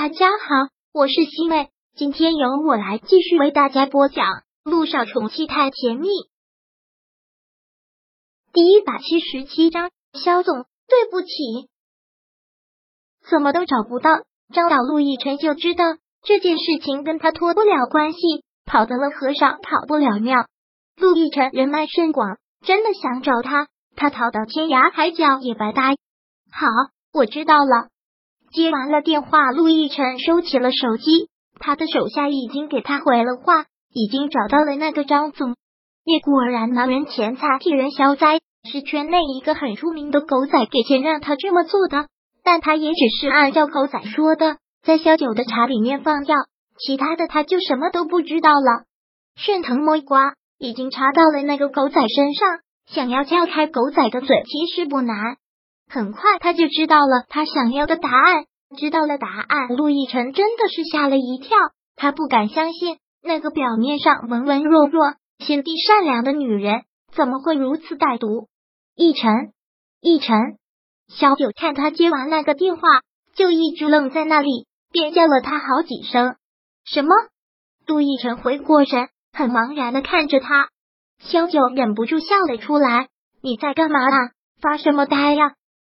大家好，我是西妹，今天由我来继续为大家播讲《路上宠妻太甜蜜》第一百七十七章。肖总，对不起，怎么都找不到，张导陆亦辰就知道这件事情跟他脱不了关系，跑得了和尚跑不了庙。陆亦辰人脉甚广，真的想找他，他逃到天涯海角也白搭。好，我知道了。接完了电话，陆亦辰收起了手机。他的手下已经给他回了话，已经找到了那个张总。也果然，拿人钱财替人消灾，是圈内一个很出名的狗仔给钱让他这么做的。但他也只是按照狗仔说的，在小九的茶里面放药，其他的他就什么都不知道了。顺藤摸瓜，已经查到了那个狗仔身上，想要撬开狗仔的嘴，其实不难。很快他就知道了他想要的答案，知道了答案，陆亦辰真的是吓了一跳，他不敢相信那个表面上文文弱弱、心地善良的女人怎么会如此歹毒。亦辰，亦辰，小九看他接完那个电话，就一直愣在那里，便叫了他好几声。什么？陆亦辰回过神，很茫然的看着他，萧九忍不住笑了出来：“你在干嘛啊？发什么呆呀？”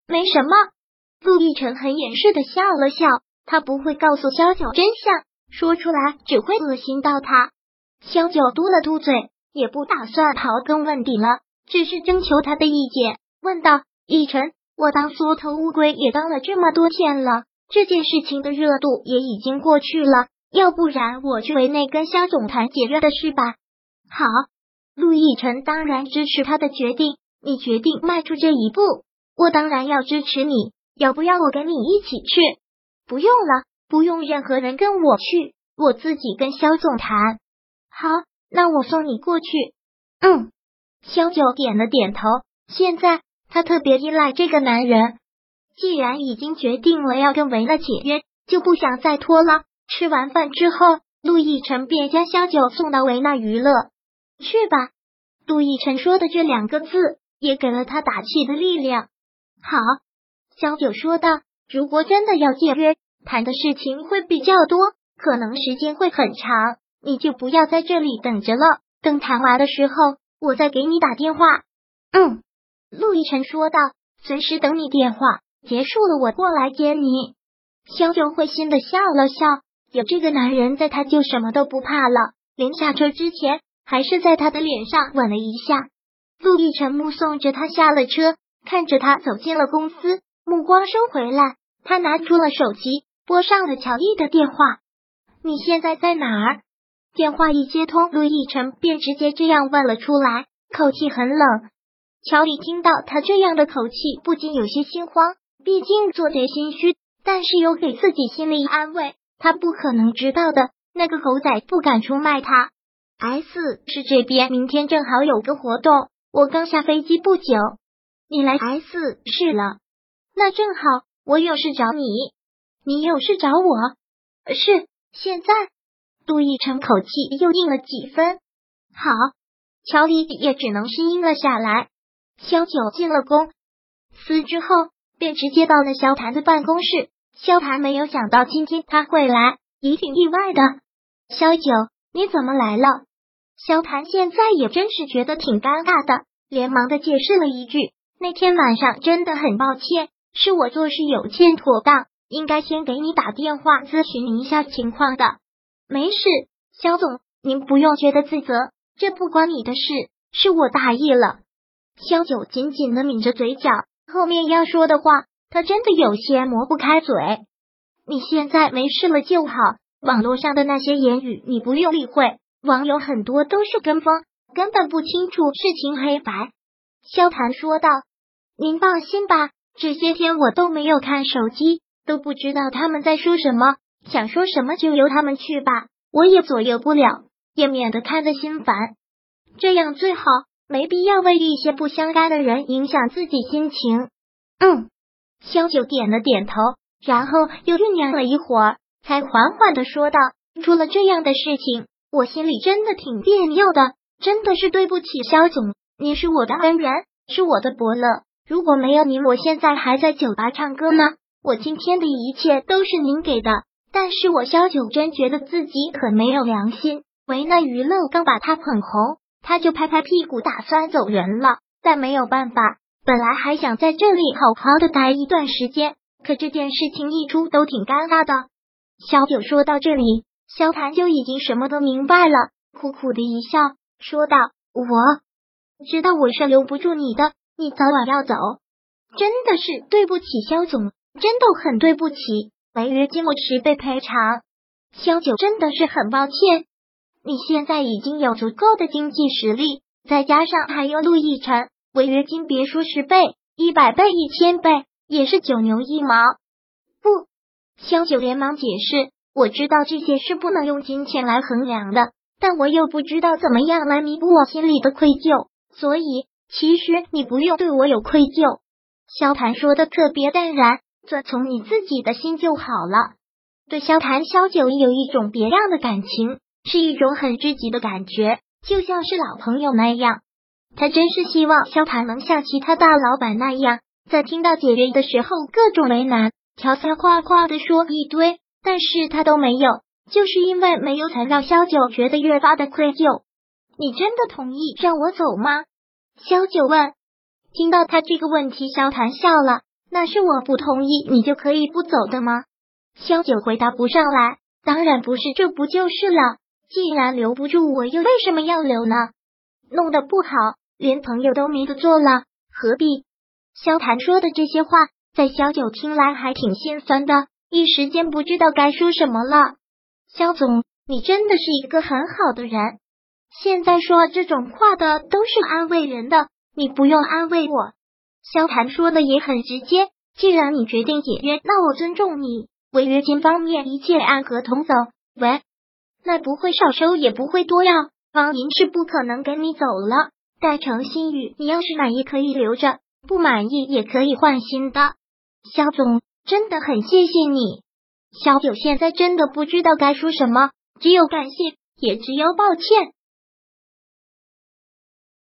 没什么，陆亦辰很掩饰的笑了笑，他不会告诉萧九真相，说出来只会恶心到他。萧九嘟了嘟嘴，也不打算刨根问底了，只是征求他的意见，问道：“亦辰，我当缩头乌龟也当了这么多天了，这件事情的热度也已经过去了，要不然我去围内跟萧总谈解热的事吧。”好，陆亦辰当然支持他的决定，你决定迈出这一步。我当然要支持你，要不要我跟你一起去？不用了，不用任何人跟我去，我自己跟肖总谈。好，那我送你过去。嗯，肖九点了点头。现在他特别依赖这个男人，既然已经决定了要跟维娜解约，就不想再拖了。吃完饭之后，陆亦辰便将肖九送到维纳娱乐去吧。陆亦辰说的这两个字，也给了他打气的力量。好，萧九说道：“如果真的要解约，谈的事情会比较多，可能时间会很长，你就不要在这里等着了。等谈完的时候，我再给你打电话。”嗯，陆亦辰说道：“随时等你电话，结束了我过来接你。”萧九会心的笑了笑，有这个男人在，他就什么都不怕了。临下车之前，还是在他的脸上吻了一下。陆亦辰目送着他下了车。看着他走进了公司，目光收回来，他拿出了手机，拨上了乔丽的电话。你现在在哪儿？电话一接通，陆亦辰便直接这样问了出来，口气很冷。乔丽听到他这样的口气，不禁有些心慌，毕竟做贼心虚，但是又给自己心理安慰。他不可能知道的，那个狗仔不敢出卖他。S 是这边，明天正好有个活动，我刚下飞机不久。你来 S 是了，那正好，我有事找你，你有事找我，是现在。杜奕晨口气又硬了几分。好，乔丽也只能是应了下来。萧九进了公司之后，便直接到了萧谭的办公室。萧谭没有想到今天他会来，也挺意外的。萧九，你怎么来了？萧谭现在也真是觉得挺尴尬的，连忙的解释了一句。那天晚上真的很抱歉，是我做事有欠妥当，应该先给你打电话咨询一下情况的。没事，肖总，您不用觉得自责，这不关你的事，是我大意了。肖九紧紧的抿着嘴角，后面要说的话，他真的有些磨不开嘴。你现在没事了就好，网络上的那些言语你不用理会，网友很多都是跟风，根本不清楚事情黑白。萧谭说道。您放心吧，这些天我都没有看手机，都不知道他们在说什么。想说什么就由他们去吧，我也左右不了，也免得看得心烦。这样最好，没必要为一些不相干的人影响自己心情。嗯，萧九点了点头，然后又酝酿了一会儿，才缓缓的说道：“出了这样的事情，我心里真的挺别扭的，真的是对不起萧总，您是我的恩人，是我的伯乐。”如果没有您，我现在还在酒吧唱歌呢。我今天的一切都是您给的，但是我萧九真觉得自己很没有良心，为难娱乐刚把他捧红，他就拍拍屁股打算走人了。但没有办法，本来还想在这里好好的待一段时间，可这件事情一出都挺尴尬的。萧九说到这里，萧谭就已经什么都明白了，苦苦的一笑，说道：“我知道我是留不住你的，你早晚要走，真的是对不起肖总，真的很对不起，违约金我十倍赔偿。”肖九真的是很抱歉，你现在已经有足够的经济实力，再加上还有陆亦辰，违约金别说十倍、一百倍、一千倍，也是九牛一毛。不。肖九连忙解释：“我知道这些是不能用金钱来衡量的，但我又不知道怎么样来弥补我心里的愧疚，所以其实你不用对我有愧疚。”萧谭说的特别淡然：“遵从你自己的心就好了。”对萧谭，萧九有一种别样的感情，是一种很知己的感觉，就像是老朋友那样。他真是希望萧谭能像其他大老板那样，在听到解约的时候各种为难。条条框框的说一堆，但是他都没有，就是因为没有，才让萧九觉得越发的愧疚。你真的同意让我走吗？萧九问。听到他这个问题，萧谭笑了。那是我不同意，你就可以不走的吗？萧九回答不上来。当然不是，这不就是了？既然留不住，我又为什么要留呢？弄得不好，连朋友都没得做了，何必？萧谭说的这些话。在萧九听来还挺心酸的，一时间不知道该说什么了。萧总，你真的是一个很好的人，现在说这种话的都是安慰人的，你不用安慰我。萧谭说的也很直接，既然你决定解约，那我尊重你。违约金方面一切按合同走。喂，那不会少收也不会多要，方银是不可能跟你走了。戴成新宇，你要是满意可以留着，不满意也可以换新的。肖总，真的很谢谢你。肖九现在真的不知道该说什么，只有感谢，也只有抱歉。